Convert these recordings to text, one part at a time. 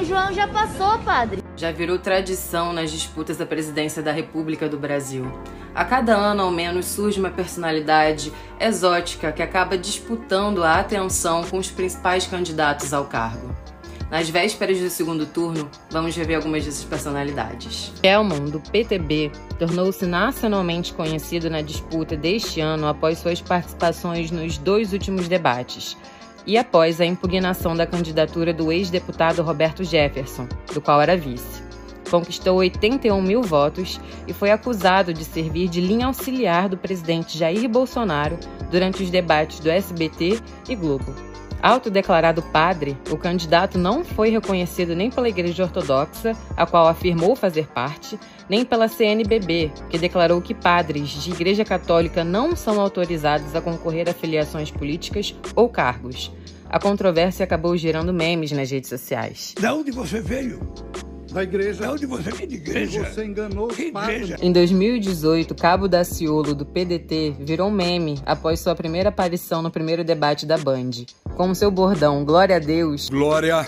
São João já passou, padre. Já virou tradição nas disputas da presidência da República do Brasil. A cada ano, ao menos, surge uma personalidade exótica que acaba disputando a atenção com os principais candidatos ao cargo. Nas vésperas do segundo turno, vamos rever algumas dessas personalidades. Kelman, do PTB, tornou-se nacionalmente conhecido na disputa deste ano após suas participações nos dois últimos debates e após a impugnação da candidatura do ex-deputado Roberto Jefferson, do qual era vice. Conquistou 81 mil votos e foi acusado de servir de linha auxiliar do presidente Jair Bolsonaro durante os debates do SBT e Globo. Autodeclarado padre, o candidato não foi reconhecido nem pela Igreja Ortodoxa, a qual afirmou fazer parte, nem pela CNBB, que declarou que padres de Igreja Católica não são autorizados a concorrer a filiações políticas ou cargos. A controvérsia acabou gerando memes nas redes sociais. De onde você veio? Da igreja. De onde você de igreja? Você enganou Que igreja? Em 2018, Cabo Daciolo, do PDT, virou meme após sua primeira aparição no primeiro debate da Band. Com seu bordão Glória a Deus, Glória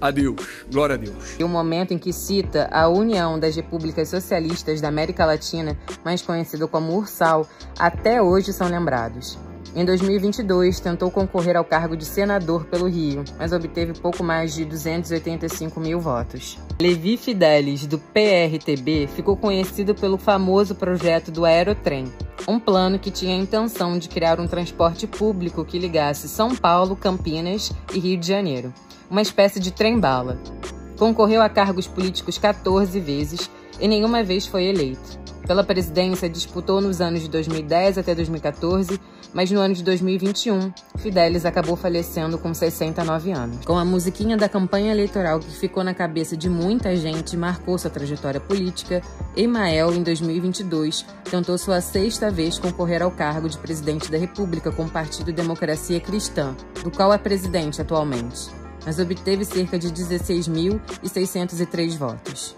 a Deus. Glória a Deus. e o momento em que cita a União das Repúblicas Socialistas da América Latina, mais conhecido como URSAL, até hoje são lembrados. Em 2022, tentou concorrer ao cargo de senador pelo Rio, mas obteve pouco mais de 285 mil votos. Levi Fidelis, do PRTB, ficou conhecido pelo famoso projeto do Aerotrem, um plano que tinha a intenção de criar um transporte público que ligasse São Paulo, Campinas e Rio de Janeiro, uma espécie de trem-bala. Concorreu a cargos políticos 14 vezes e nenhuma vez foi eleito. Pela presidência, disputou nos anos de 2010 até 2014, mas no ano de 2021, Fidelis acabou falecendo com 69 anos. Com a musiquinha da campanha eleitoral que ficou na cabeça de muita gente e marcou sua trajetória política, Emael, em 2022, tentou sua sexta vez concorrer ao cargo de presidente da República com o Partido Democracia Cristã, do qual é presidente atualmente mas obteve cerca de 16.603 votos.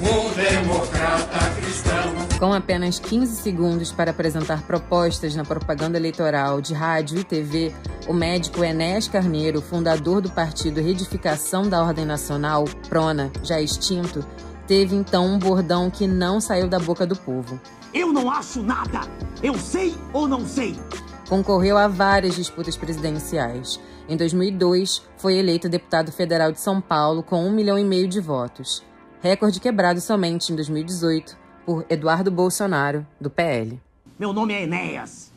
um democrata cristão. Com apenas 15 segundos para apresentar propostas na propaganda eleitoral de rádio e TV, o médico Enéas Carneiro, fundador do partido Redificação da Ordem Nacional, PRONA, já extinto, teve então um bordão que não saiu da boca do povo. Eu não acho nada. Eu sei ou não sei. Concorreu a várias disputas presidenciais. Em 2002, foi eleito deputado federal de São Paulo com um milhão e meio de votos. Recorde quebrado somente em 2018 por Eduardo Bolsonaro, do PL. Meu nome é Enéas.